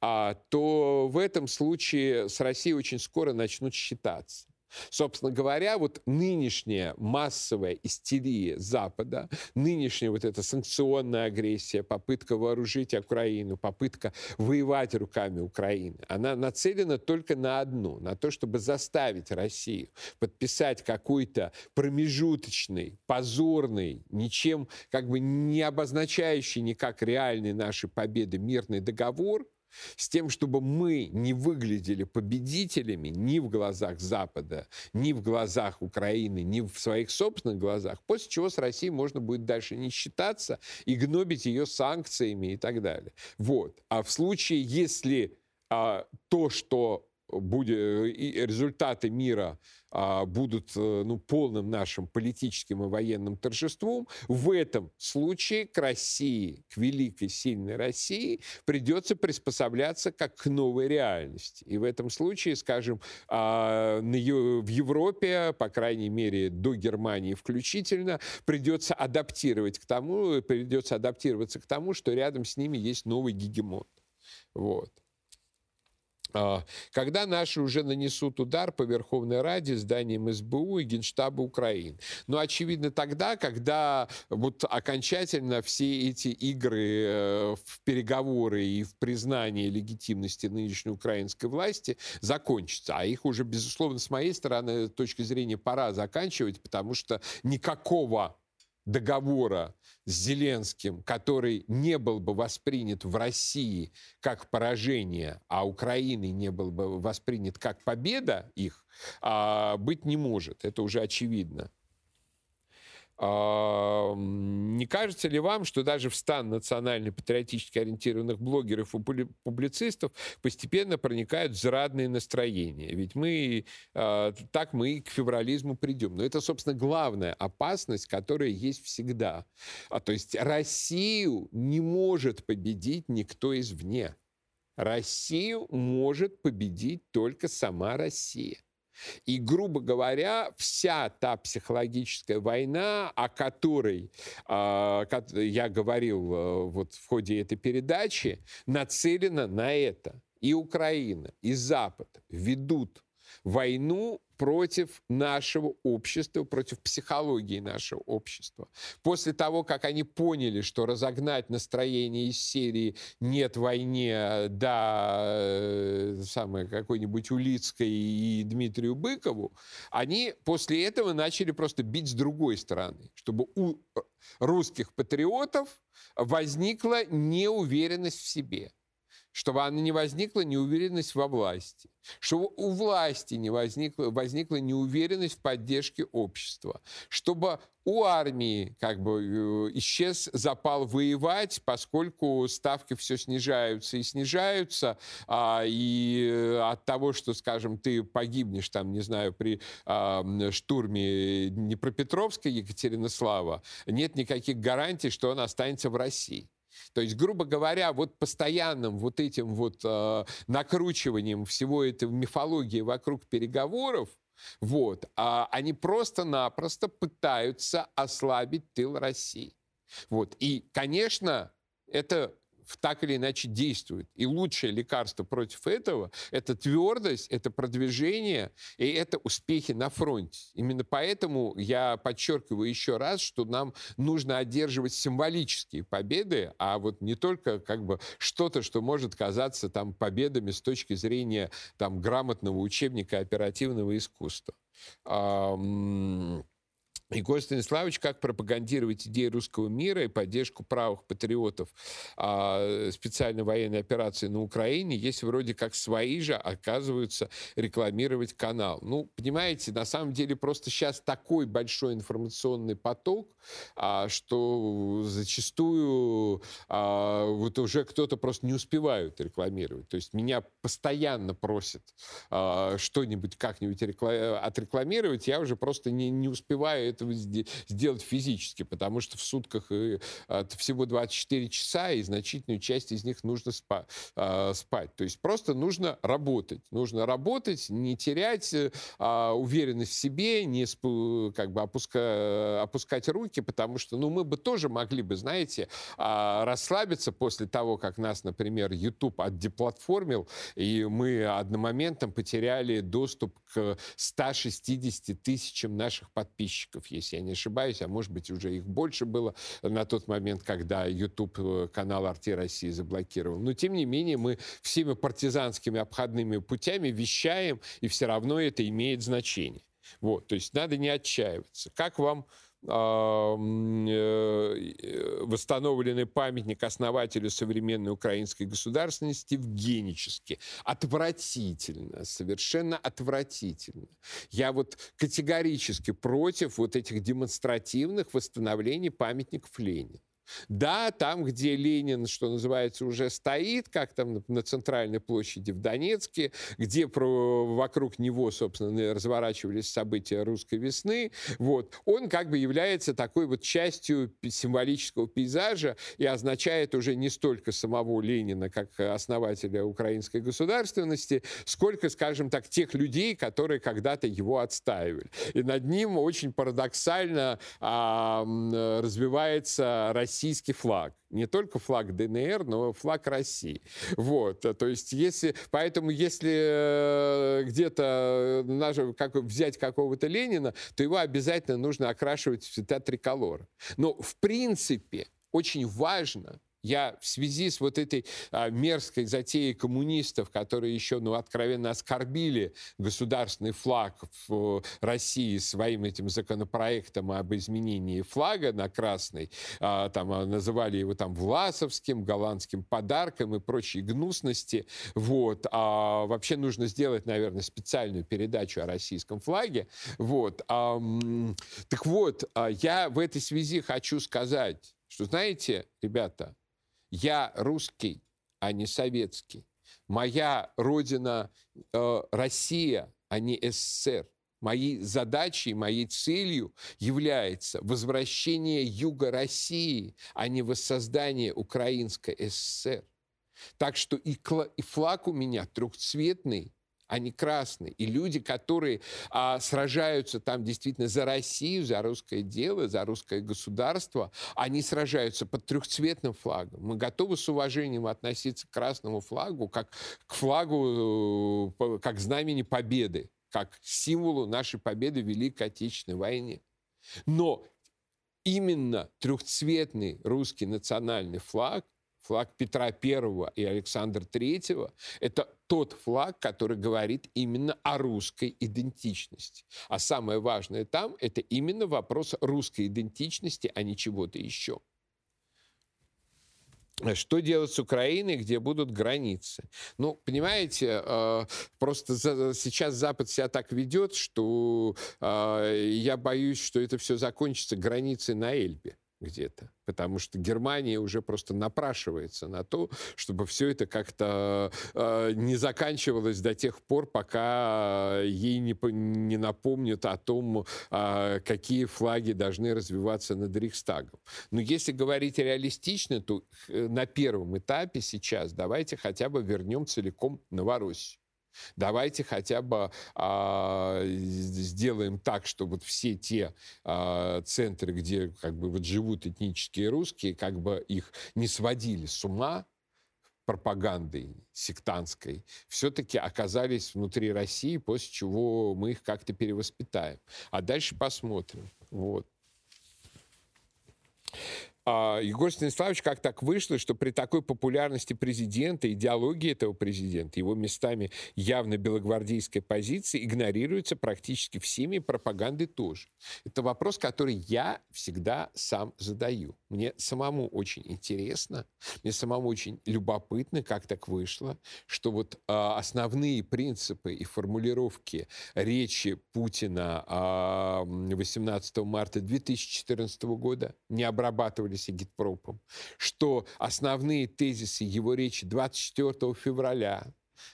а, то в этом случае с Россией очень скоро начнут считаться. Собственно говоря, вот нынешняя массовая истерия Запада, нынешняя вот эта санкционная агрессия, попытка вооружить Украину, попытка воевать руками Украины, она нацелена только на одну, на то, чтобы заставить Россию подписать какой-то промежуточный, позорный, ничем как бы не обозначающий никак реальной нашей победы мирный договор – с тем, чтобы мы не выглядели победителями ни в глазах Запада, ни в глазах Украины, ни в своих собственных глазах, после чего с Россией можно будет дальше не считаться и гнобить ее санкциями и так далее. Вот. А в случае, если а, то, что будет, результаты мира а, будут э, ну, полным нашим политическим и военным торжеством, в этом случае к России, к великой, сильной России придется приспосабляться как к новой реальности. И в этом случае, скажем, а, в Европе, по крайней мере, до Германии включительно, придется адаптировать к тому, придется адаптироваться к тому, что рядом с ними есть новый гегемон. Вот. А, когда наши уже нанесут удар по Верховной Раде, зданиям СБУ и Генштаба Украины. Но очевидно тогда, когда вот окончательно все эти игры э, в переговоры и в признание легитимности нынешней украинской власти закончатся. А их уже, безусловно, с моей стороны, точки зрения, пора заканчивать, потому что никакого договора с Зеленским, который не был бы воспринят в России как поражение, а Украины не был бы воспринят как победа их, а, быть не может. Это уже очевидно. Не кажется ли вам, что даже в стан национально-патриотически ориентированных блогеров и публицистов постепенно проникают зрадные настроения? Ведь мы, а, так мы и к феврализму придем. Но это, собственно, главная опасность, которая есть всегда. А, то есть Россию не может победить никто извне. Россию может победить только сама Россия. И, грубо говоря, вся та психологическая война, о которой э, я говорил э, вот в ходе этой передачи, нацелена на это. И Украина, и Запад ведут войну против нашего общества, против психологии нашего общества. После того, как они поняли, что разогнать настроение из серии «нет войне», да, э, самое какой-нибудь Улицкой и Дмитрию Быкову, они после этого начали просто бить с другой стороны, чтобы у русских патриотов возникла неуверенность в себе чтобы она не возникла неуверенность во власти, чтобы у власти не возникла, возникла неуверенность в поддержке общества, чтобы у армии как бы э, исчез запал воевать, поскольку ставки все снижаются и снижаются, а, и э, от того, что, скажем, ты погибнешь там, не знаю, при а, штурме Днепропетровска, Екатеринослава, нет никаких гарантий, что он останется в России. То есть, грубо говоря, вот постоянным вот этим вот э, накручиванием всего этого мифологии вокруг переговоров, вот, а они просто-напросто пытаются ослабить тыл России. Вот. И, конечно, это так или иначе действует. И лучшее лекарство против этого – это твердость, это продвижение и это успехи на фронте. Именно поэтому я подчеркиваю еще раз, что нам нужно одерживать символические победы, а вот не только как бы что-то, что может казаться там победами с точки зрения там грамотного учебника оперативного искусства. Егор Станиславович, как пропагандировать идеи русского мира и поддержку правых патриотов а, специальной военной операции на Украине, если вроде как свои же оказываются рекламировать канал. Ну, понимаете, на самом деле просто сейчас такой большой информационный поток, а, что зачастую а, вот уже кто-то просто не успевает рекламировать. То есть меня постоянно просят а, что-нибудь как-нибудь рекла- отрекламировать, я уже просто не, не успеваю это этого сделать физически, потому что в сутках э, всего 24 часа, и значительную часть из них нужно спа а, спать. То есть просто нужно работать. Нужно работать, не терять э, а, уверенность в себе, не как бы опуска, опускать руки, потому что ну, мы бы тоже могли бы, знаете, а, расслабиться после того, как нас, например, YouTube отдеплатформил, и мы одномоментом потеряли доступ к 160 тысячам наших подписчиков если я не ошибаюсь, а может быть уже их больше было на тот момент, когда YouTube э, канал «Арти России» заблокировал. Но тем не менее мы всеми партизанскими обходными путями вещаем, и все равно это имеет значение. Вот, то есть надо не отчаиваться. Как вам восстановленный памятник основателю современной украинской государственности в Геническе. Отвратительно, совершенно отвратительно. Я вот категорически против вот этих демонстративных восстановлений памятников Ленина. Да, там, где Ленин, что называется, уже стоит, как там на центральной площади в Донецке, где про, вокруг него, собственно, разворачивались события русской весны, вот, он как бы является такой вот частью символического пейзажа и означает уже не столько самого Ленина, как основателя украинской государственности, сколько, скажем так, тех людей, которые когда-то его отстаивали. И над ним очень парадоксально а, развивается российский флаг. Не только флаг ДНР, но флаг России. Вот, то есть если, поэтому если э, где-то э, как, взять какого-то Ленина, то его обязательно нужно окрашивать в цвета триколора. Но в принципе очень важно я в связи с вот этой а, мерзкой затеей коммунистов, которые еще, ну, откровенно оскорбили государственный флаг в России своим этим законопроектом об изменении флага на красный, а, там а, называли его там Власовским, голландским подарком и прочие гнусности, вот, а вообще нужно сделать, наверное, специальную передачу о российском флаге, вот, а, так вот, а, я в этой связи хочу сказать, что, знаете, ребята, я русский, а не советский. Моя родина э, Россия, а не СССР. Моей задачей, моей целью является возвращение Юга России, а не воссоздание Украинской ССР. Так что и флаг у меня трехцветный, они красные. И люди, которые а, сражаются там действительно за Россию, за русское дело, за русское государство, они сражаются под трехцветным флагом. Мы готовы с уважением относиться к красному флагу, как к флагу, э, как знамени победы, как символу нашей победы в Великой Отечественной войне. Но именно трехцветный русский национальный флаг – флаг Петра I и Александра III, это тот флаг, который говорит именно о русской идентичности. А самое важное там – это именно вопрос русской идентичности, а не чего-то еще. Что делать с Украиной, где будут границы? Ну, понимаете, э, просто сейчас Запад себя так ведет, что э, я боюсь, что это все закончится границей на Эльбе где-то потому что Германия уже просто напрашивается на то, чтобы все это как-то э, не заканчивалось до тех пор, пока ей не, не напомнят о том, э, какие флаги должны развиваться над Рейхстагом. Но если говорить реалистично, то э, на первом этапе сейчас давайте хотя бы вернем целиком Новороссию. Давайте хотя бы а, сделаем так, что вот все те а, центры, где как бы вот живут этнические русские, как бы их не сводили с ума пропагандой сектантской, все-таки оказались внутри России, после чего мы их как-то перевоспитаем. А дальше посмотрим. Вот. А, Егор Станиславович, как так вышло, что при такой популярности президента, идеологии этого президента, его местами явно белогвардейской позиции игнорируется практически всеми пропаганды тоже. Это вопрос, который я всегда сам задаю. Мне самому очень интересно, мне самому очень любопытно, как так вышло, что вот э, основные принципы и формулировки речи Путина э, 18 марта 2014 года не обрабатывались агитпропом, что основные тезисы его речи 24 февраля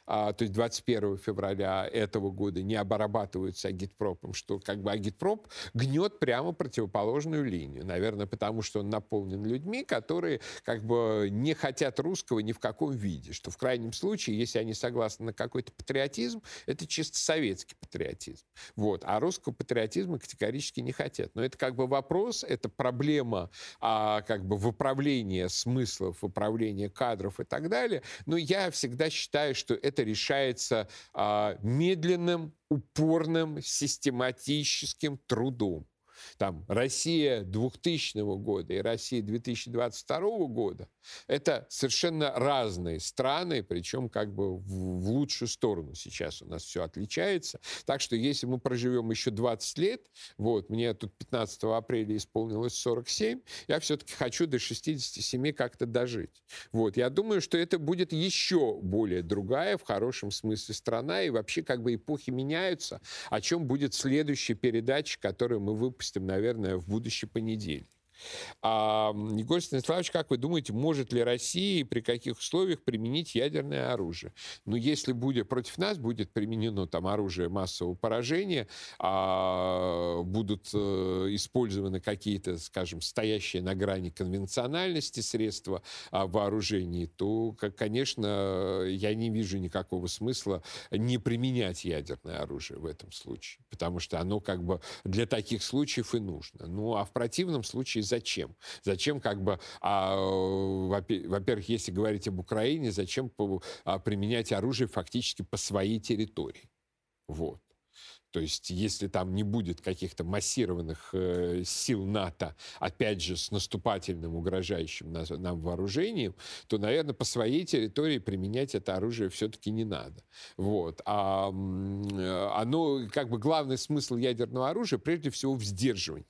а, то есть 21 февраля этого года не обрабатываются агитпропом, что как бы агитпроп гнет прямо противоположную линию. Наверное, потому что он наполнен людьми, которые как бы не хотят русского ни в каком виде, что в крайнем случае, если они согласны на какой-то патриотизм, это чисто советский патриотизм. Вот. А русского патриотизма категорически не хотят. Но это как бы вопрос, это проблема а, как бы выправления смыслов, выправления кадров и так далее. Но я всегда считаю, что это решается а, медленным, упорным, систематическим трудом там, Россия 2000 года и Россия 2022 года, это совершенно разные страны, причем как бы в, в лучшую сторону сейчас у нас все отличается. Так что если мы проживем еще 20 лет, вот, мне тут 15 апреля исполнилось 47, я все-таки хочу до 67 как-то дожить. Вот, я думаю, что это будет еще более другая, в хорошем смысле, страна, и вообще как бы эпохи меняются, о чем будет следующая передача, которую мы выпустим, наверное, в будущий понедельник. А, Егор Станиславович, как вы думаете, может ли Россия и при каких условиях применить ядерное оружие? Ну, если будет против нас будет применено там оружие массового поражения, а, будут а, использованы какие-то, скажем, стоящие на грани конвенциональности средства а, вооружений, то, как, конечно, я не вижу никакого смысла не применять ядерное оружие в этом случае, потому что оно как бы для таких случаев и нужно. Ну, а в противном случае зачем? Зачем как бы, а, во-первых, если говорить об Украине, зачем а, применять оружие фактически по своей территории? Вот. То есть, если там не будет каких-то массированных э, сил НАТО, опять же, с наступательным, угрожающим нас, нам вооружением, то, наверное, по своей территории применять это оружие все-таки не надо. Вот. А э, оно, как бы, главный смысл ядерного оружия, прежде всего, в сдерживании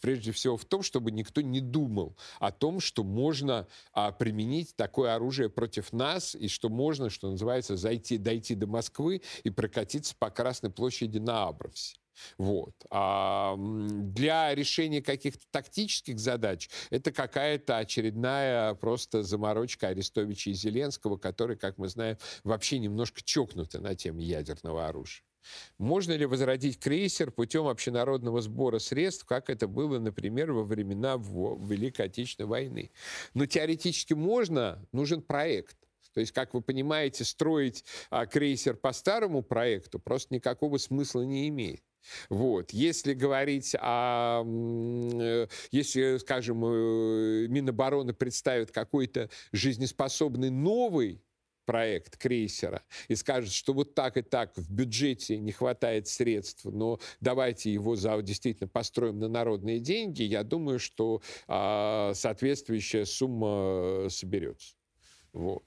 прежде всего в том, чтобы никто не думал о том, что можно а, применить такое оружие против нас, и что можно, что называется, зайти, дойти до Москвы и прокатиться по Красной площади на Абрамсе. Вот. А для решения каких-то тактических задач это какая-то очередная просто заморочка Арестовича и Зеленского, которые, как мы знаем, вообще немножко чокнуты на теме ядерного оружия. Можно ли возродить крейсер путем общенародного сбора средств, как это было, например, во времена Великой Отечественной войны? Но теоретически можно, нужен проект. То есть, как вы понимаете, строить а, крейсер по старому проекту просто никакого смысла не имеет. Вот. Если говорить о... Э, если, скажем, э, Минобороны представит какой-то жизнеспособный новый проект крейсера и скажет, что вот так и так в бюджете не хватает средств, но давайте его за, действительно построим на народные деньги, я думаю, что а, соответствующая сумма соберется. Вот.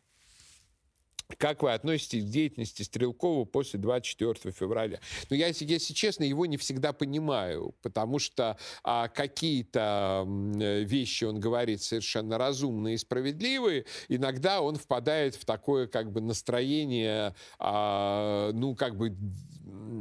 Как вы относитесь к деятельности Стрелкова после 24 февраля? Ну, я, если честно, его не всегда понимаю, потому что а, какие-то вещи он говорит совершенно разумные и справедливые, иногда он впадает в такое как бы настроение, а, ну, как бы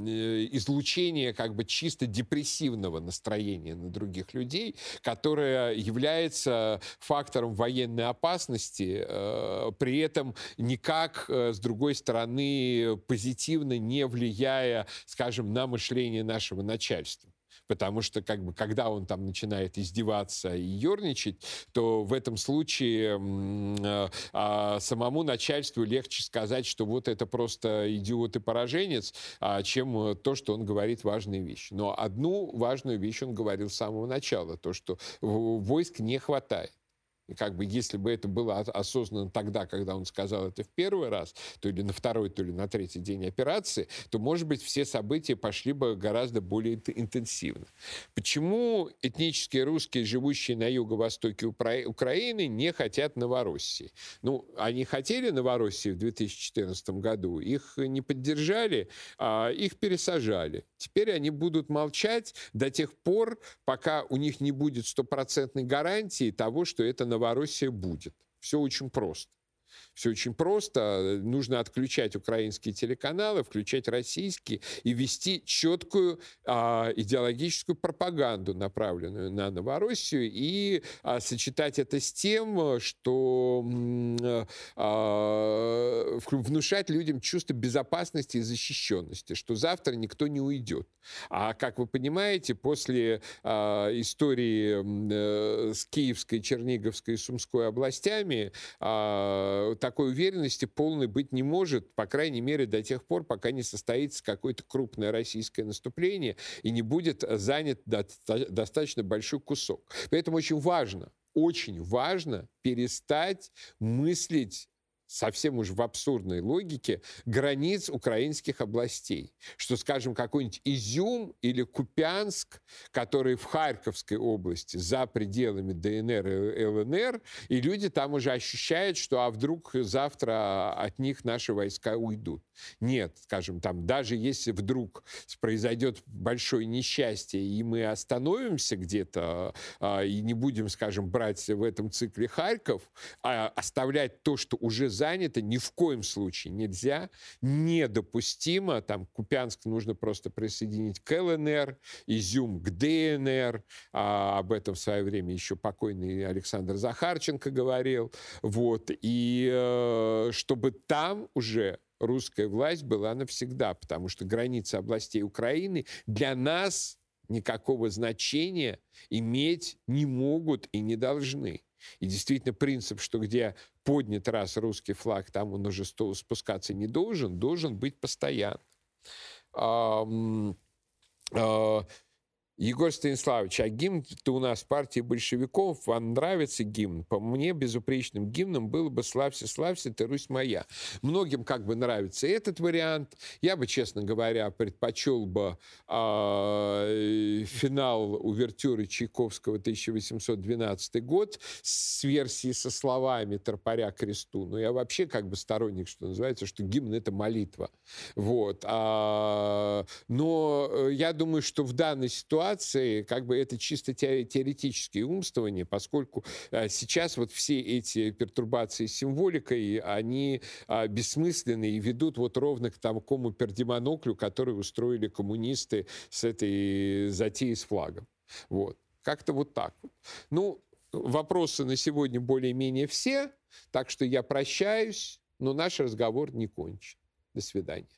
Э, излучение как бы чисто депрессивного настроения на других людей, которое является фактором военной опасности, э, при этом никак, э, с другой стороны, позитивно не влияя, скажем, на мышление нашего начальства потому что как бы когда он там начинает издеваться и ерничать, то в этом случае э, э, самому начальству легче сказать, что вот это просто идиот и пораженец, а, чем то, что он говорит важные вещи. Но одну важную вещь он говорил с самого начала, то, что войск не хватает. Как бы если бы это было осознанно тогда, когда он сказал это в первый раз, то или на второй, то или на третий день операции, то, может быть, все события пошли бы гораздо более интенсивно. Почему этнические русские, живущие на юго-востоке Украины, не хотят Новороссии? Ну, они хотели Новороссии в 2014 году, их не поддержали, а их пересажали. Теперь они будут молчать до тех пор, пока у них не будет стопроцентной гарантии того, что это Новороссия Новороссия будет. Все очень просто. Все очень просто. Нужно отключать украинские телеканалы, включать российские и вести четкую а, идеологическую пропаганду, направленную на Новороссию, и а, сочетать это с тем, что а, внушать людям чувство безопасности и защищенности, что завтра никто не уйдет. А как вы понимаете, после а, истории а, с Киевской, Черниговской и Сумской областями а, такой уверенности полной быть не может, по крайней мере, до тех пор, пока не состоится какое-то крупное российское наступление и не будет занят достаточно большой кусок. Поэтому очень важно, очень важно перестать мыслить совсем уж в абсурдной логике границ украинских областей. Что, скажем, какой-нибудь Изюм или Купянск, которые в Харьковской области за пределами ДНР и ЛНР, и люди там уже ощущают, что а вдруг завтра от них наши войска уйдут. Нет, скажем, там даже если вдруг произойдет большое несчастье, и мы остановимся где-то а, и не будем, скажем, брать в этом цикле Харьков, а оставлять то, что уже занято, ни в коем случае нельзя, недопустимо, там Купянск нужно просто присоединить к ЛНР, Изюм к ДНР, а об этом в свое время еще покойный Александр Захарченко говорил, вот, и э, чтобы там уже русская власть была навсегда, потому что границы областей Украины для нас никакого значения иметь не могут и не должны. И действительно принцип, что где поднят раз русский флаг, там он уже спускаться не должен, должен быть постоянно. Егор Станиславович, а гимн-то у нас партии большевиков, вам нравится гимн? По мне безупречным гимном было бы «Славься, славься, ты Русь моя». Многим как бы нравится этот вариант. Я бы, честно говоря, предпочел бы э, финал увертюры Чайковского 1812 год с версией со словами «Тропаря кресту». Но я вообще как бы сторонник, что называется, что гимн — это молитва. Вот. А, но э, я думаю, что в данной ситуации ситуации как бы это чисто теоретические умствования, поскольку э, сейчас вот все эти пертурбации с символикой, они а, бессмысленны и ведут вот ровно к такому пердемоноклю, который устроили коммунисты с этой затеей с флагом. Вот. Как-то вот так. Ну, вопросы на сегодня более-менее все, так что я прощаюсь, но наш разговор не кончен. До свидания.